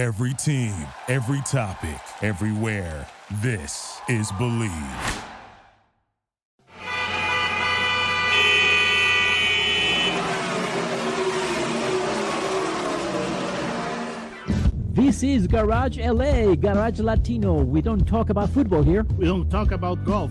Every team, every topic, everywhere. This is Believe. This is Garage LA, Garage Latino. We don't talk about football here. We don't talk about golf.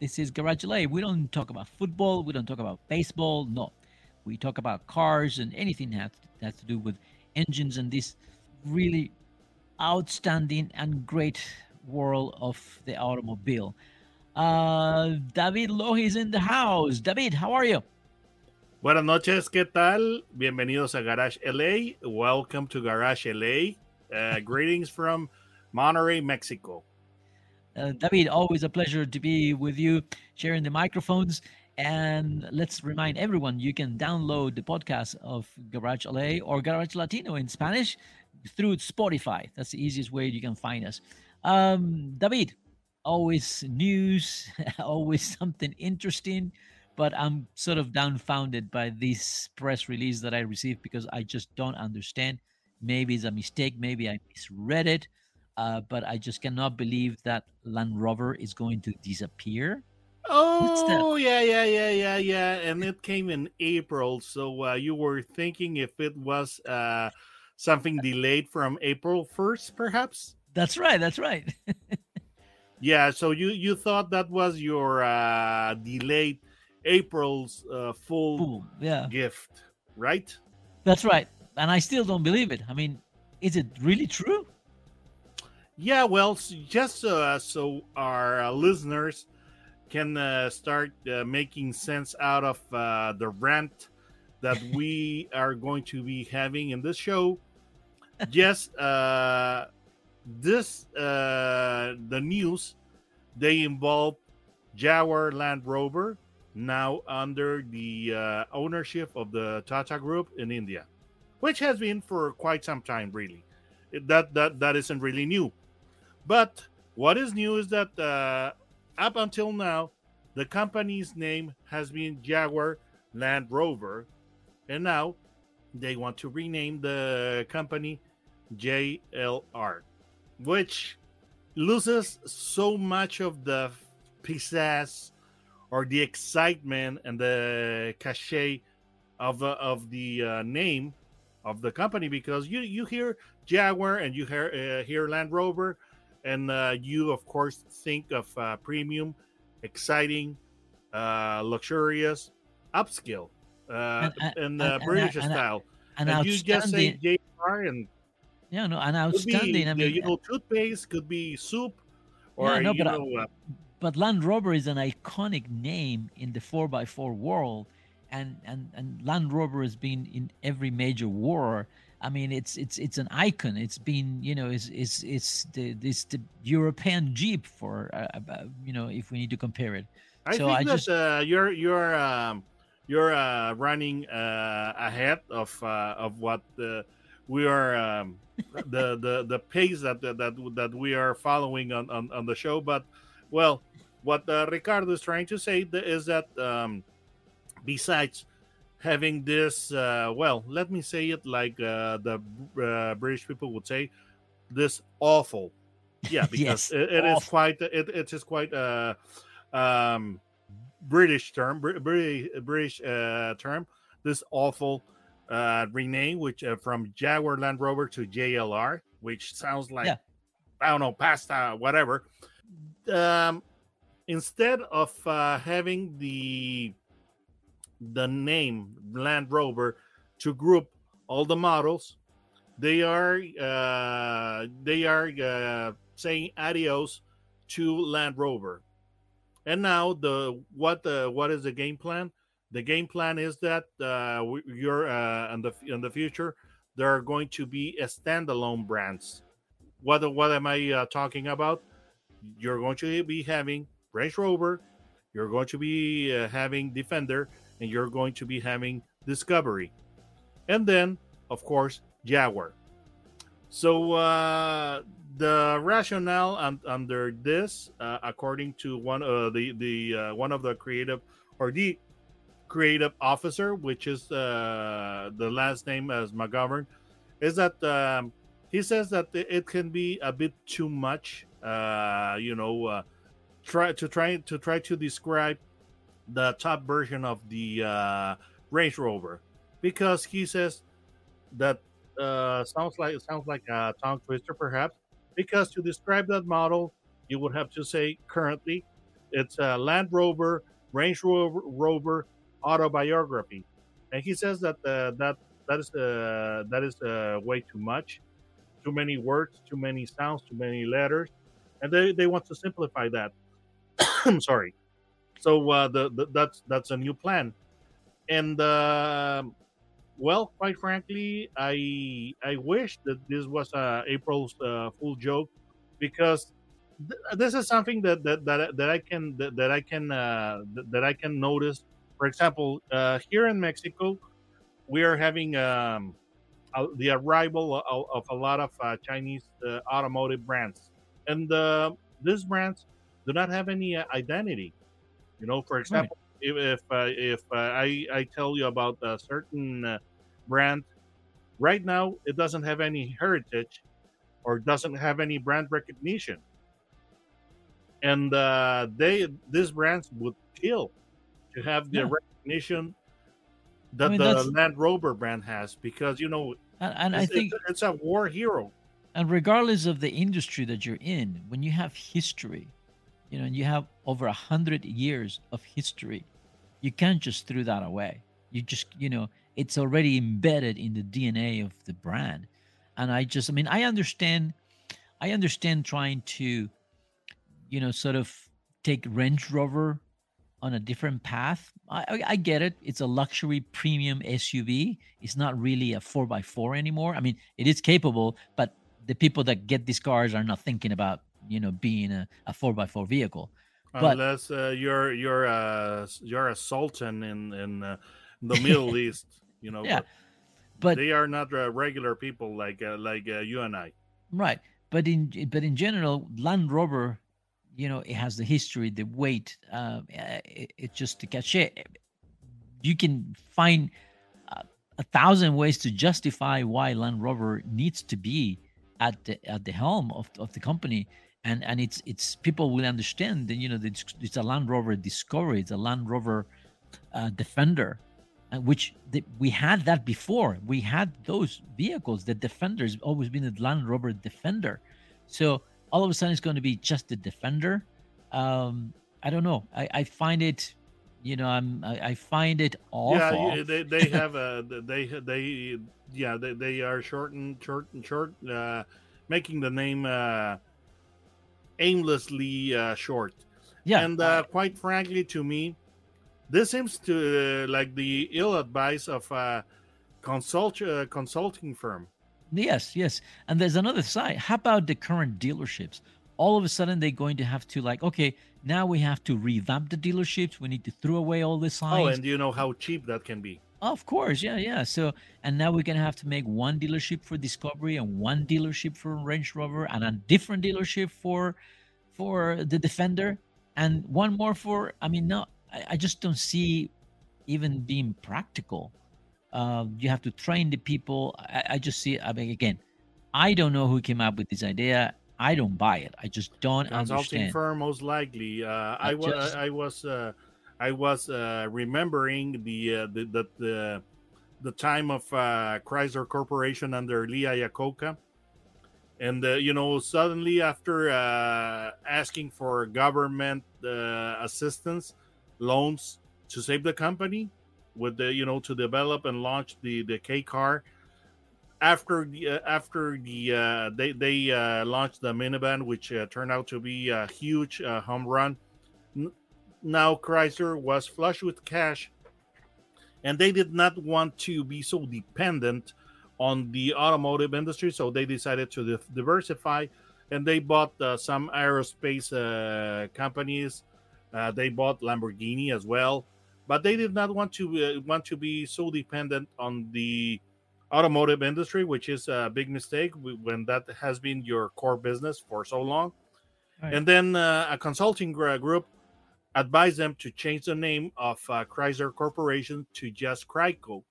this is Garage LA. We don't talk about football, we don't talk about baseball. No, we talk about cars and anything that has, to do with engines and this really outstanding and great world of the automobile. Uh, David Lohi is in the house. David, how are you? Buenas noches, ¿qué tal? Bienvenidos a Garage LA. Welcome to Garage LA. Uh, greetings from Monterrey, Mexico. Uh, David, always a pleasure to be with you, sharing the microphones. And let's remind everyone you can download the podcast of Garage LA or Garage Latino in Spanish through Spotify. That's the easiest way you can find us. Um, David, always news, always something interesting, but I'm sort of dumbfounded by this press release that I received because I just don't understand. Maybe it's a mistake, maybe I misread it uh, but I just cannot believe that Land Rover is going to disappear. Oh, yeah, yeah, yeah, yeah, yeah. And it came in April. So uh, you were thinking if it was uh, something delayed from April 1st, perhaps? That's right. That's right. yeah. So you, you thought that was your uh, delayed April's uh, full Boom. Yeah. gift, right? That's right. And I still don't believe it. I mean, is it really true? Yeah, well, just uh, so our uh, listeners can uh, start uh, making sense out of uh, the rant that we are going to be having in this show. Yes, uh, this uh, the news they involve Jaguar Land Rover now under the uh, ownership of the Tata Group in India, which has been for quite some time, really. That that that isn't really new. But what is new is that uh, up until now, the company's name has been Jaguar Land Rover, and now they want to rename the company JLR, which loses so much of the pizzazz or the excitement and the cachet of the of the uh, name of the company because you you hear Jaguar and you hear uh, hear Land Rover and uh, you of course think of uh, premium exciting uh, luxurious upscale uh, And- and, and- uh, and- british and- style An and you just say outstanding, jr and yeah, no, an could be outstanding. I uh, mean, you know toothpaste could be soup or Yeah, no, you but know uh, but Land Rover is an iconic name in the 4x4 world and and and Land Rover has been in every major war I mean it's it's it's an icon it's been you know it's it's it's the this the European Jeep for uh, uh, you know if we need to compare it I So think I that just- uh, you're you're um, you're uh, running uh, ahead of uh, of what uh, we are um, the the the pace that that that we are following on on, on the show. But well, what uh, Ricardo is trying to say is that um, besides having this, uh, well, let me say it like uh, the uh, British people would say, this awful. Yeah, because Yes, it, it is quite it, it is quite uh um British term, Br- British British uh, term. This awful uh, rename, which uh, from Jaguar Land Rover to JLR, which sounds like Yeah. I don't know pasta, whatever. Um, instead of uh, having the the name Land Rover to group all the models, they are uh, they are uh, saying adios to Land Rover. And now the what the what is the game plan? The game plan is that uh, you're uh, in the in the future there are going to be a standalone brands what what am I uh, talking about? You're going to be having Range Rover, you're going to be uh, having Defender, and you're going to be having Discovery, and then of course Jaguar. So uh, the rationale un- under this, uh, according to one uh, the the uh, one of the creative or the creative officer, which is uh, the last name as McGovern, is that um, he says that it can be a bit too much. Uh, you know, try to try to try to describe the top version of the uh, Range Rover because he says that uh, sounds like it sounds like a tongue twister, perhaps. Because to describe that model, you would have to say currently, it's a Land Rover, Range Rover, Rover autobiography, and he says that uh, that that is uh, that is uh, way too much, too many words, too many sounds, too many letters, and they, they want to simplify that. I'm sorry. So uh, the, the that's that's a new plan, and uh, well, quite frankly, I I wish that this was uh, April's uh, full joke because th- this is something that that, that, that I can that, that I can uh, that I can notice. For example, uh, here in Mexico, we are having um, uh, the arrival of, of, a lot of uh, Chinese uh, automotive brands, and uh, these brands do not have any uh, identity. You know, for example, right. if if, uh, if uh, I I tell you about a certain uh, brand. Right now, it doesn't have any heritage or doesn't have any brand recognition. And uh, they these brands would kill to have the yeah. recognition that I mean, the Land Rover brand has because you know and, and I think it's, it's a war hero. And regardless of the industry that you're in, when you have history, you know, and you have over a hundred years of history, you can't just throw that away. You just, you know, it's already embedded in the DNA of the brand. And I just, I mean, I understand, I understand trying to, you know, sort of take Range Rover on a different path. I, I, get it. It's a luxury premium SUV. It's not really a four by four anymore. I mean, it is capable, but the people that get these cars are not thinking about, you know, being a, a four by four vehicle. Unless uh, you're you're a you're a sultan in in uh, the Middle East, you know. Yeah, but, but they are not uh, regular people like uh, like uh, you and I. Right, but in but in general, Land Rover, you know, it has the history, the weight. Uh, it, it's just the cachet. You can find a thousand ways to justify why Land Rover needs to be at the at the helm of, of the company and and it's it's people will understand that you know it's, it's a land rover discovery it's a land rover uh, defender uh, which the, we had that before. We had those vehicles. The Defender's always been a Land Rover Defender. So all of a sudden it's going to be just the Defender. Um, I don't know. I, I find it, you know, I'm I, I find it awful. Yeah, they, they have a they they yeah they, they are short and short and short, uh, making the name uh, aimlessly uh, short. Yeah, and uh, quite frankly, to me, this seems to uh, like the ill advice of a consult uh, consulting firm. Yes, yes. And there's another side. How about the current dealerships? All of a sudden, they're going to have to like, okay, now we have to revamp the dealerships. We need to throw away all the signs. Oh, and you know how cheap that can be. Of course, yeah, yeah. So, and now we're gonna have to make one dealership for Discovery and one dealership for Range Rover, and a different dealership for for the Defender, and one more for. I mean, no, I, I just don't see even being practical. Uh, you have to train the people. I, I just see. I mean, again, I don't know who came up with this idea. I don't buy it. I just don't Consulting understand. firm, most likely. Uh, I, I, was, just, I was, uh, I was uh, remembering the, uh, the, the the the time of uh, Chrysler Corporation under Lee Iacocca, and uh, you know, suddenly after uh, asking for government uh, assistance, loans to save the company with the you know to develop and launch the the K car. After the uh, after the uh, they they uh, launched the minivan, which turned out to be a huge home run. Now Chrysler was flush with cash, and they did not want to be so dependent on the automotive industry, so they decided to di- diversify, and they bought uh, some aerospace uh, companies. Uh, they bought Lamborghini as well, but they did not want to uh, want to be so dependent on the automotive industry, which is a big mistake when that has been your core business for so long. Right. And then uh, a consulting group advised them to change the name of uh, Chrysler Corporation to just Cryco,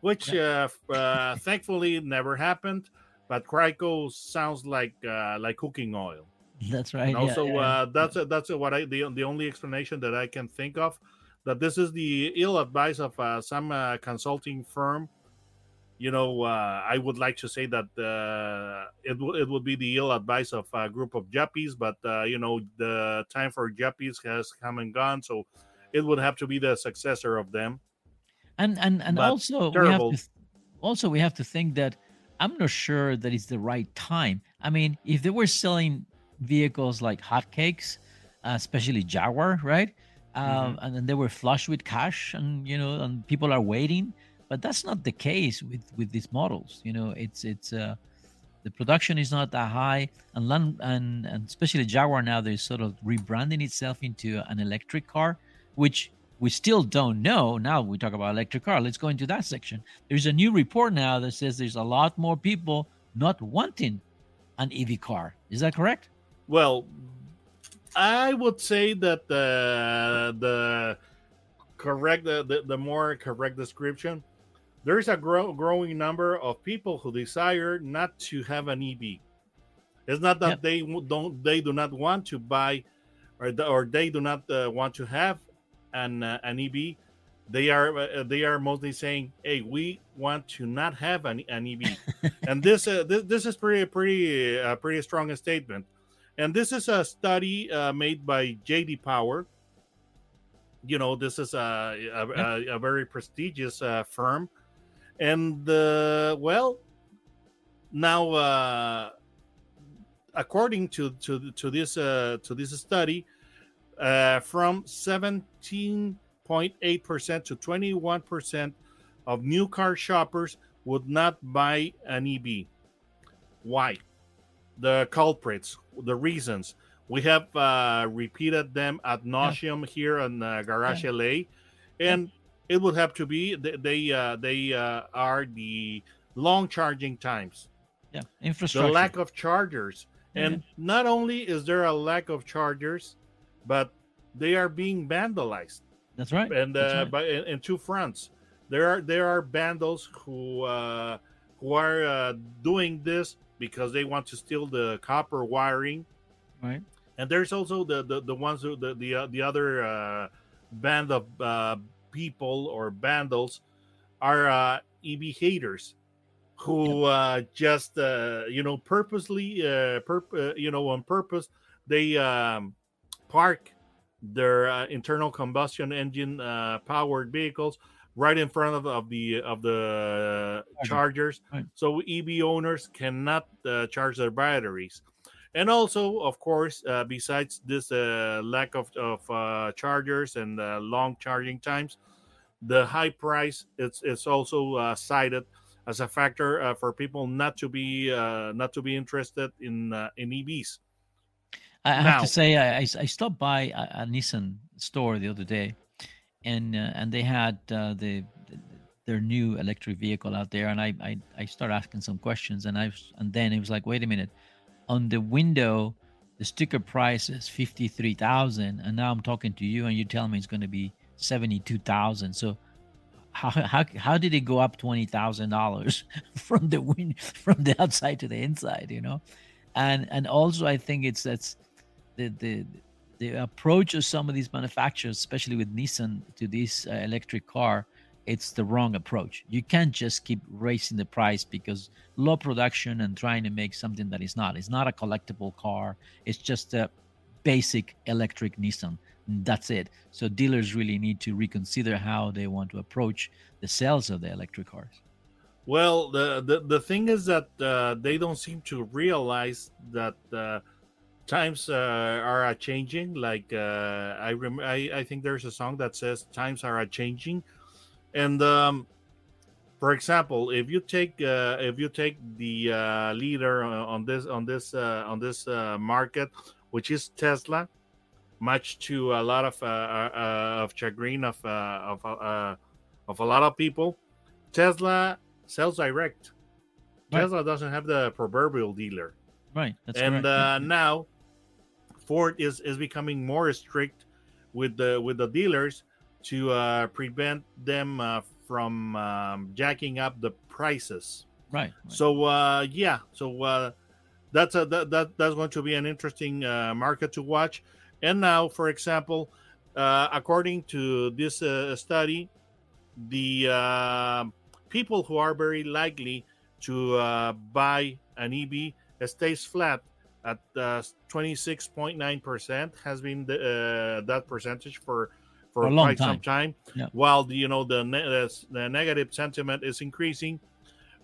which uh, uh, thankfully never happened. But Cryco sounds like uh, like cooking oil. That's right. And also, yeah, yeah. Uh, that's that's what I the the only explanation that I can think of that this is the ill advice of uh, some consulting firm you know, uh, I would like to say that uh, it, w- it would be the ill advice of a group of Jappies, but, uh, you know, the time for Jappies has come and gone. So it would have to be the successor of them. And and, and also, we have to, also, we have to think that I'm not sure that it's the right time. I mean, if they were selling vehicles like hotcakes, uh, especially Jaguar, right? Um, mm-hmm. And then they were flush with cash and, you know, and people are waiting but that's not the case with with these models you know it's it's uh the production is not that high and land, and and especially jaguar now they're sort of rebranding itself into an electric car which we still don't know now we talk about electric car let's go into that section there's a new report now that says there's a lot more people not wanting an ev car is that correct well i would say that the the correct the, the, the more correct description there's a grow, growing number of people who desire not to have an EV. It's not that yep. they don't they do not want to buy, or or they do not uh, want to have an uh, an EV. They are uh, they are mostly saying, "Hey, we want to not have an, an EV," and this, uh, this this is pretty pretty uh, pretty strong statement. And this is a study uh, made by JD Power. You know, this is a a, yep. a, a very prestigious uh, firm and uh, well now uh, according to to to this uh, to this study uh, from 17.8 percent to 21 percent of new car shoppers would not buy an EV. Why? The culprits, the reasons. We have uh, repeated them ad nauseum yeah. here in uh, Garage yeah. LA, and it would have to be they uh, they uh, are the long charging times. Yeah, infrastructure. The lack of chargers, and not only is there a lack of chargers, but they are being vandalized. That's right. And uh, right. by in, in, two fronts, there are there are vandals who uh, who are uh, doing this because they want to steal the copper wiring. Right. And there's also the the, the ones who the the, uh, the other uh, band of uh, people or vandals are uh, EV haters who uh, just uh, you know purposely uh, perp- uh, you know on purpose they um, park their uh, internal combustion engine uh, powered vehicles right in front of, of the of the chargers. Right. so ev owners cannot uh, charge their batteries. And also of course uh, besides this uh, lack of, of uh, chargers and uh, long charging times the high price it's it's also uh, cited as a factor uh, for people not to be uh, not to be interested in in evs i have to say I, I stopped by a, a, nissan store the other day and uh, and they had uh, the their new electric vehicle out there and I, I i started asking some questions and i and then it was like wait a minute. On the window the sticker price is 53000 and now i'm talking to you and you tell me it's going to be 72000 so how, how, how did it go up $20000 from the wind from the outside to the inside you know? And and also i think it's that's the the the approach of some of these manufacturers especially with nissan to this uh, electric car it's the wrong approach. You can't just keep raising the price because low production and trying to make something that is not. It's not a collectible car. It's just a basic electric Nissan. That's it. So dealers really need to reconsider how they want to approach the sales of the electric cars. Well, the the, the thing is that uh, they don't seem to realize that uh, times uh, are changing. Like uh, I, rem- I I think there's a song that says times are changing and um, for example, if you take uh, if you take the uh, leader on this on this uh, on this uh, market, which is Tesla, much to a lot of uh, uh, of chagrin of of of a lot of people, Tesla sells direct. Right. Tesla doesn't have the proverbial dealer. Right. and now Ford is is becoming more strict with the with the dealers to prevent them from um, jacking up the prices. Right. right. So uh, yeah, so uh, that's a that, that that's going to be an interesting uh, market to watch. And now, for example, uh, according to this uh, study, the uh, people who are very likely to uh, buy an EV stays flat at 26.9% uh, has been the, uh, that percentage for for, quite time. some time, yeah. while the, you know the, ne- the negative sentiment is increasing.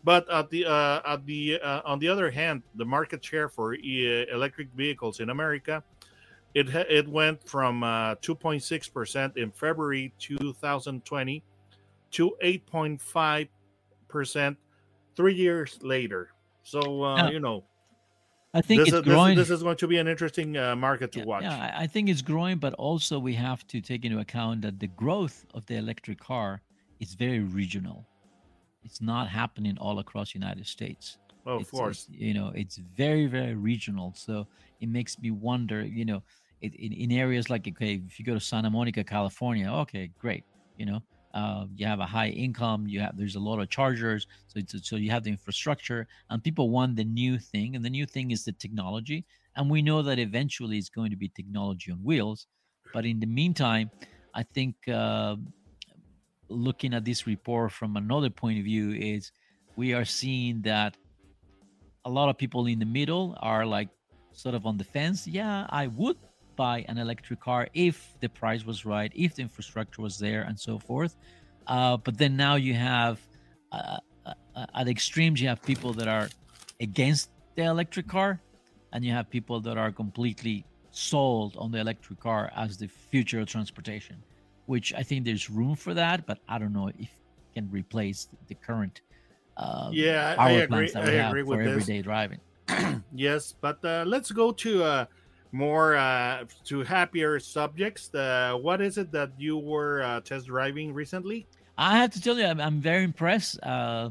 But at the uh, at the uh, on the other hand, the market share for e- electric vehicles in America, it ha- it went from uh, 2.6 percent in February 2020 to 8.5 percent three years later. So uh, you know, I think this it's is, growing. This, this, is going to be an interesting uh, market to yeah, watch. Yeah, I think it's growing, but also we have to take into account that the growth of the electric car is very regional. It's not happening all across the United States. Oh, it's, of course. you know, it's very, very regional. So it makes me wonder, you know, it, in, in areas like, okay, if you go to Santa Monica, California, okay, great. You know, uh, you have a high income you have there's a lot of chargers so so you have the infrastructure and people want the new thing and the new thing is the technology and we know that eventually it's going to be technology on wheels but in the meantime i think uh, looking at this report from another point of view is we are seeing that a lot of people in the middle are like sort of on the fence yeah i would buy an electric car if the price was right, if the infrastructure was there, and so forth. Uh, but then now you have uh, uh, uh, at extremes, you have people that are against the electric car, and you have people that are completely sold on the electric car as the future of transportation. Which I think there's room for that, but I don't know if can replace the current uh, yeah, power I agree. plants that we I have for everyday this. driving. yes, but uh, let's go to uh, more uh, to happier subjects. Uh, what is it that you were uh, test driving recently? I have to tell you, I'm, I'm very impressed. Uh,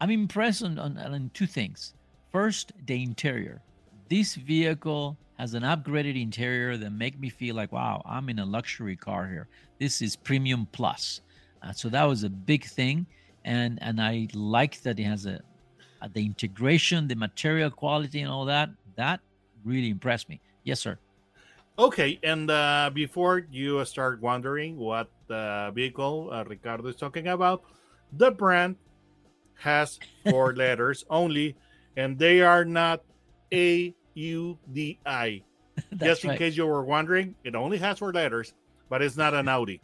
I'm impressed on, on, on two things. First, the interior. This vehicle has an upgraded interior that make me feel like, wow, I'm in a luxury car here. This is premium plus. Uh, so that was a big thing, and and I like that it has a, a the integration, the material quality, and all that. That really impressed me. Yes, sir. Okay, and uh, before you start wondering what uh, vehicle uh, Ricardo is talking about, the brand has four letters only, and they are not A U D I. Just in right. case you were wondering, it only has four letters, but it's not an Audi.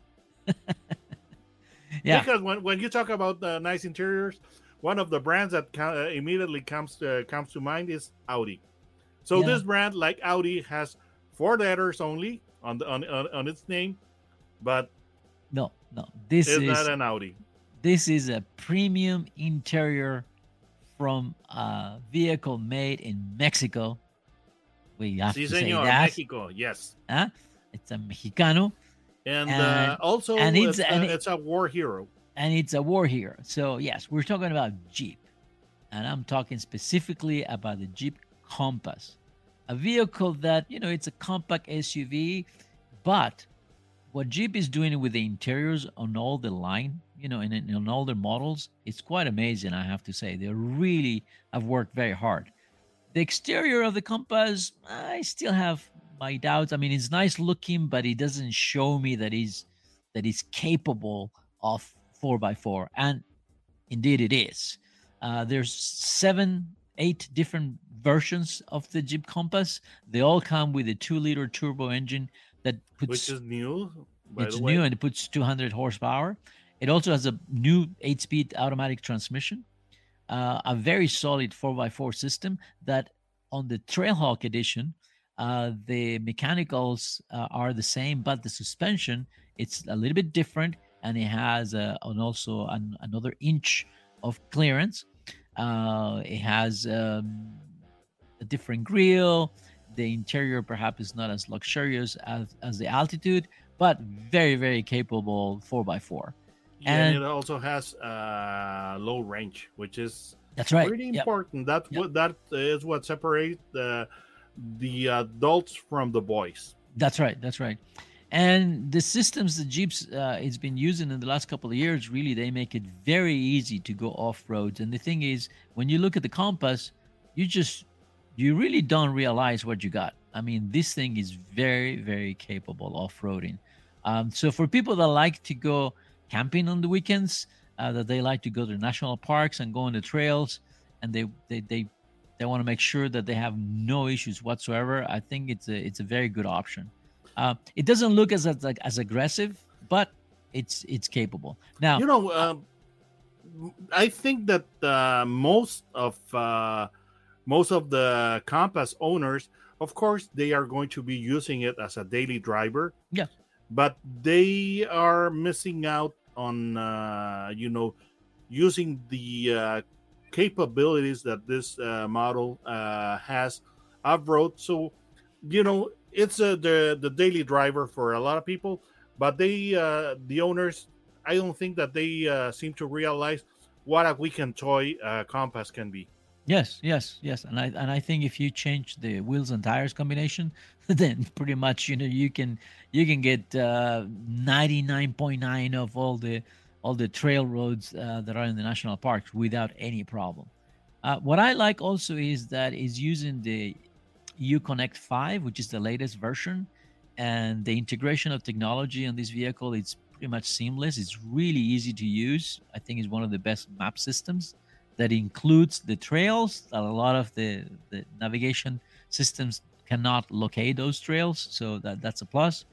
yeah. Because when, when you talk about uh, nice interiors, one of the brands that uh, immediately comes to, comes to mind is Audi. So yeah. this brand, like Audi, has four letters only on the on, on, on its name, but no, no, this is not an Audi. This is a premium interior from a vehicle made in Mexico. We have sí, to say that. Mexico, yes. Huh? It's a Mexicano. And, uh, and uh, also, and it's, it's, and a, it's a war hero. And it's a war hero. So, yes, we're talking about Jeep. And I'm talking specifically about the Jeep Compass, a vehicle that, you know, it's a compact SUV, but what Jeep is doing with the interiors on all the line, you know, in, in all their models, it's quite amazing, I have to say. They really have worked very hard. The exterior of the Compass, I still have my doubts. I mean, it's nice looking, but it doesn't show me that he's that he's capable of four by four, and indeed it is. Uh, there's seven, eight different versions of the Jeep Compass. They all come with a two-liter turbo engine that puts which is new. it's new and it puts 200 horsepower. It also has a new eight-speed automatic transmission, uh, a very solid 4x4 system that on the Trailhawk edition, uh, the mechanicals uh, are the same, but the suspension it's a little bit different, and it has a, and also an, another inch of clearance. Uh, it has um, a different grill. The interior perhaps is not as luxurious as, as the altitude, but very, very capable 4x4. Yeah, And- and it also has uh, low range, which is That's right. pretty Yep. important. That's Yep. what that is what separates the the adults from the boys. That's right. That's right. And the systems that Jeeps uh, it's been using in the last couple of years, really, they make it very easy to go off roads. And the thing is, when you look at the Compass, you just you really don't realize what you got. I mean, this thing is very, very capable off roading. Um, so for people that like to go camping on the weekends, uh, that they like to go to national parks and go on the trails, and they they they they want to make sure that they have no issues whatsoever. I think it's a it's a very good option. Uh, it doesn't look as as, like, as aggressive, but it's it's capable. Now, You know, um, I think that uh, most of uh, most of the Compass owners, of course, they are going to be using it as a daily driver. Yeah. but they are missing out on uh, you know using the uh, capabilities that this uh, model uh, has off road. So, you know, it's uh, the the daily driver for a lot of people, but they uh, the owners, I don't think that they uh, seem to realize what a weekend toy uh, Compass can be. Yes, yes, yes, and I and I think if you change the wheels and tires combination, then pretty much you know you can you can get ninety nine point nine of all the all the trail roads uh, that are in the national parks without any problem. Uh, what I like also is that is using the Uconnect Five, which is the latest version, and the integration of technology on this vehicle. It's pretty much seamless. It's really easy to use. I think it's one of the best map systems that includes the trails that a lot of the, the navigation systems cannot locate those trails so that that's a plus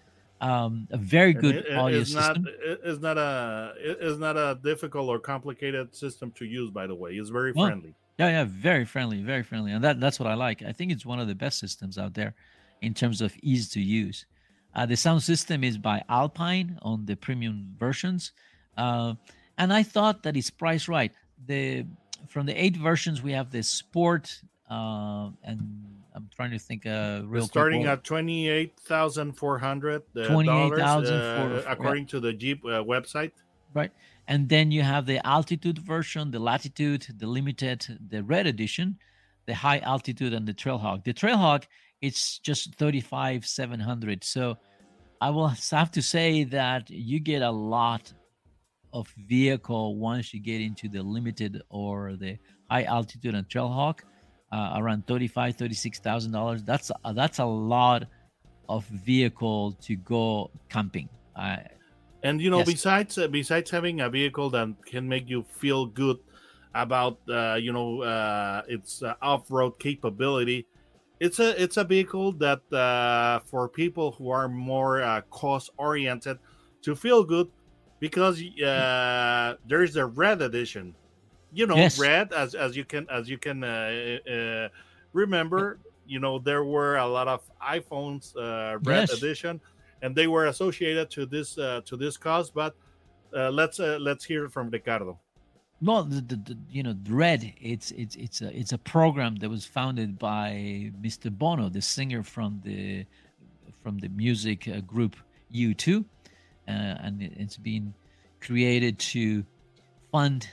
um, a very good it- it audio is not system it is not a it is not a difficult or complicated system to use. By the way, it's very Well, friendly. Yeah yeah very friendly very friendly and that that's what i like i think it's one of the best systems out there in terms of ease to use uh, the sound system is by alpine on the premium versions uh, and i thought that it's priced right the from the eight versions we have the sport uh, and i'm trying to think uh real starting at twenty eight thousand four hundred uh, $28,400, yeah. according to the Jeep uh, website. right? And then you have the altitude version, the latitude, the limited, the red edition, the high altitude, and the Trailhawk. The Trailhawk, it's just 35,700. So I will have to say that you get a lot of vehicle once you get into the limited or the high altitude and Trailhawk, uh, around 35, 36,000 dollars. That's that's a lot of vehicle to go camping. I And you know, Yes. besides uh, besides having a vehicle that can make you feel good about uh, you know uh, its uh, off road capability, it's a it's a vehicle that uh, for people who are more uh, cost oriented to feel good because uh, there's a red edition. You know, Yes. red as as you can as you can uh, uh, remember. You know, there were a lot of iPhones uh, red Yes. edition and they were associated to this uh, to this cause. But uh, let's uh, let's hear from Ricardo. Well, the, the, the you know Red, it's it's it's a it's a program that was founded by Mr. Bono, the singer from the from the music uh, group U2, uh, and it, it's been created to fund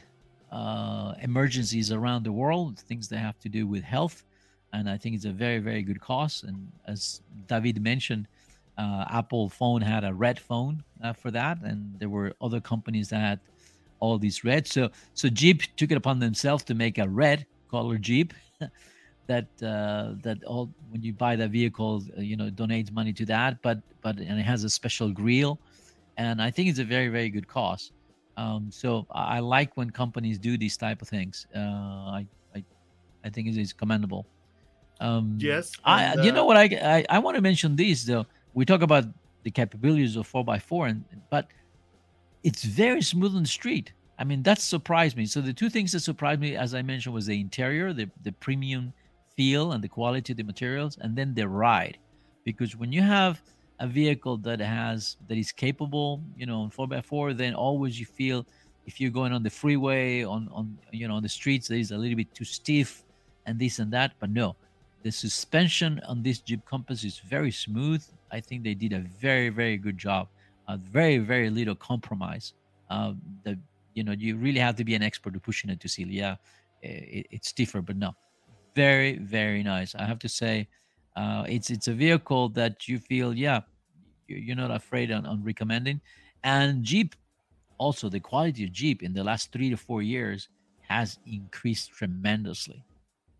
uh, emergencies around the world, things that have to do with health, and I think it's a very very good cause. And as David mentioned, uh, Apple phone had a red phone uh, for that, and there were other companies that had all these red. So so Jeep took it upon themselves to make a red color Jeep that uh, that all when you buy that vehicle, uh, you know, donates money to that. But but and it has a special grill, and I think it's a very very good cause. Um, so I I like when companies do these type of things. Uh, I I I think it is commendable. Um, Yes, I and, you know uh, what I I, I want to mention this though. We talk about the capabilities of 4x4 and but it's very smooth on the street. I mean, that surprised me. So the two things that surprised me, as I mentioned, was the interior, the the premium feel and the quality of the materials, and then the ride. Because when you have a vehicle that has that is capable, you know, on four x four, then always you feel if you're going on the freeway on on you know on the streets it's a little bit too stiff and this and that but no the suspension on this jeep compass is very smooth i think they did a very very good job. Uh, very very little compromise. Uh, the you know you really have to be an expert to pushing it to see yeah it, it's stiffer but no. Very very nice. I have to say uh, it's it's a vehicle that you feel yeah you're not afraid on, on recommending. And jeep also the quality of jeep in the last three to four years has increased tremendously.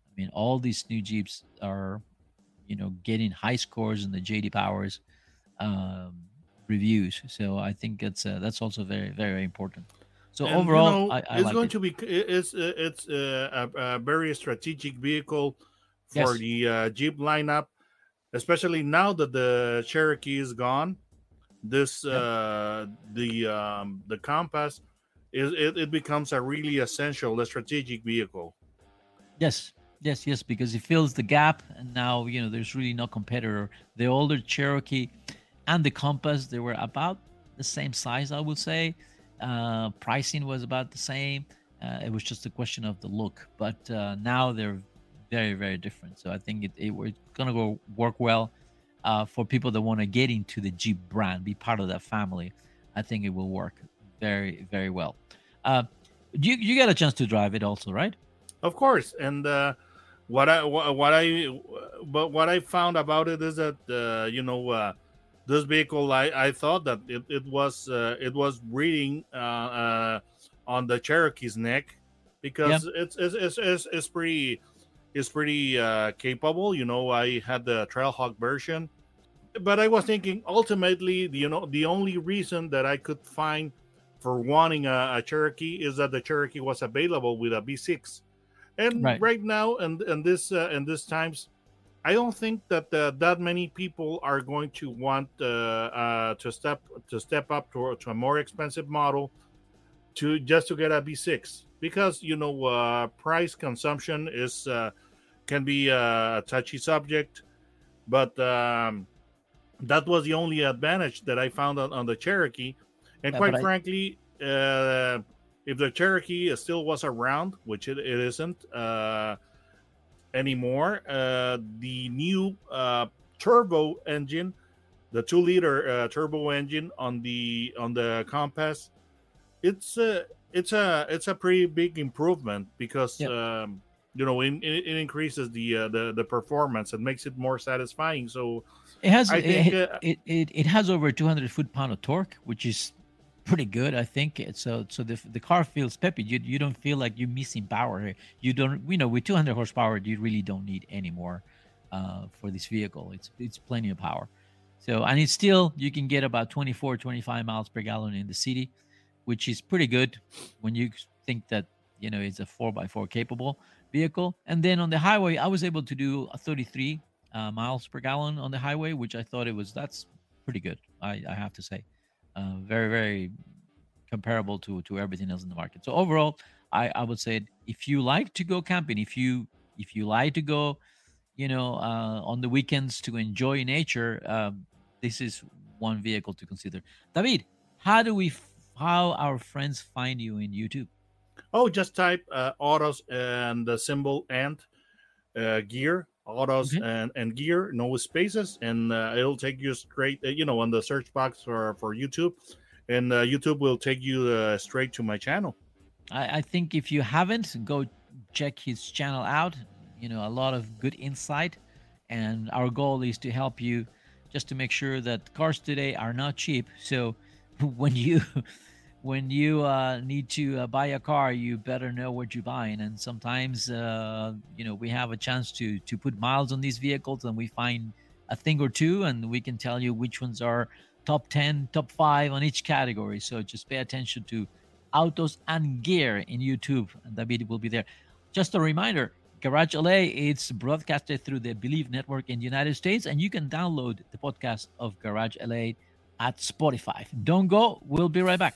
I mean all these new jeeps are you know getting high scores in the jd powers um, reviews so i think it's uh, that's also very very important so And, overall you know, I, I it's like going it. to be it's uh, it's uh, a, a very strategic vehicle for Yes. the uh, Jeep lineup, especially now that the Cherokee is gone. This Yep. uh, the um, the Compass is it, it becomes a really essential, a strategic vehicle. Yes, yes, yes, because it fills the gap, and now you know there's really no competitor. The older Cherokee and the Compass, they were about the same size, I would say. Uh, pricing was about the same. Uh, it was just a question of the look, but uh, now they're very, very different. So I think it, it it's gonna go work well uh, for people that want to get into the Jeep brand, be part of that family. I think it will work very, very well. Uh, you you got a chance to drive it also, right? Of course, and uh, what I what, I but what I found about it is that uh, you know uh, this vehicle I, I thought that it, it was uh, it was reading uh, uh, on the Cherokee's neck because it's, it's, it's it's it's pretty it's pretty uh, capable. You know, I had the Trailhawk version, but I was thinking ultimately, you know, the only reason that I could find for wanting a, a Cherokee is that the Cherokee was available with a V6 and Right. right, now and and this uh, and this times i don't think that uh, that many people are going to want uh, uh, to step to step up to, to a more expensive model to just to get a v6 because you know uh, price consumption is uh, can be a touchy subject. But um, that was the only advantage that i found on, on the cherokee. And Yeah, quite I- frankly uh, if the Cherokee still was around, which it, it isn't uh, anymore, uh, the new uh, turbo engine, the two-liter uh, turbo engine on the on the Compass, it's a it's a it's a pretty big improvement because Yep. um, you know it, it it increases the uh, the the performance and makes it more satisfying. So It has I think, it, uh, it, it it has over 200 foot pound of torque, which is pretty good, I think. So so the the car feels peppy. You you don't feel like you're missing power here. You don't you know with 200 horsepower, you really don't need any more uh, for this vehicle. It's it's plenty of power. So and it's still you can get about 24 25 miles per gallon in the city, which is pretty good when you think that you know it's a 4x4 capable vehicle. And then on the highway, I was able to do a 33 uh, miles per gallon on the highway, which I thought it was that's pretty good. I, I have to say, uh, very very comparable to to everything else in the market. So overall, I I would say if you like to go camping, if you if you like to go, you know, uh, on the weekends to enjoy nature, um, this is one vehicle to consider. David, how do we f- how our friends find you in YouTube? Oh, just type uh, autos and the symbol and uh, gear, autos Okay. and, and gear, no spaces, and uh, it'll take you straight, uh, you know, on the search box for, for YouTube, and uh, YouTube will take you uh, straight to my channel. I, I think if you haven't, go check his channel out. You know, a lot of good insight. And our goal is to help you just to make sure that cars today are not cheap. So when you when you uh, need to uh, buy a car, you better know what you're buying. And sometimes, uh, you know, we have a chance to to put miles on these vehicles, and we find a thing or two, and we can tell you which ones are top ten, top five on each category. So just pay attention to autos and gear in YouTube, and David will be there. Just a reminder Garage LA it's broadcasted through the Believe Network in the United States, and you can download the podcast of Garage LA at Spotify. Don't go, we'll be right back.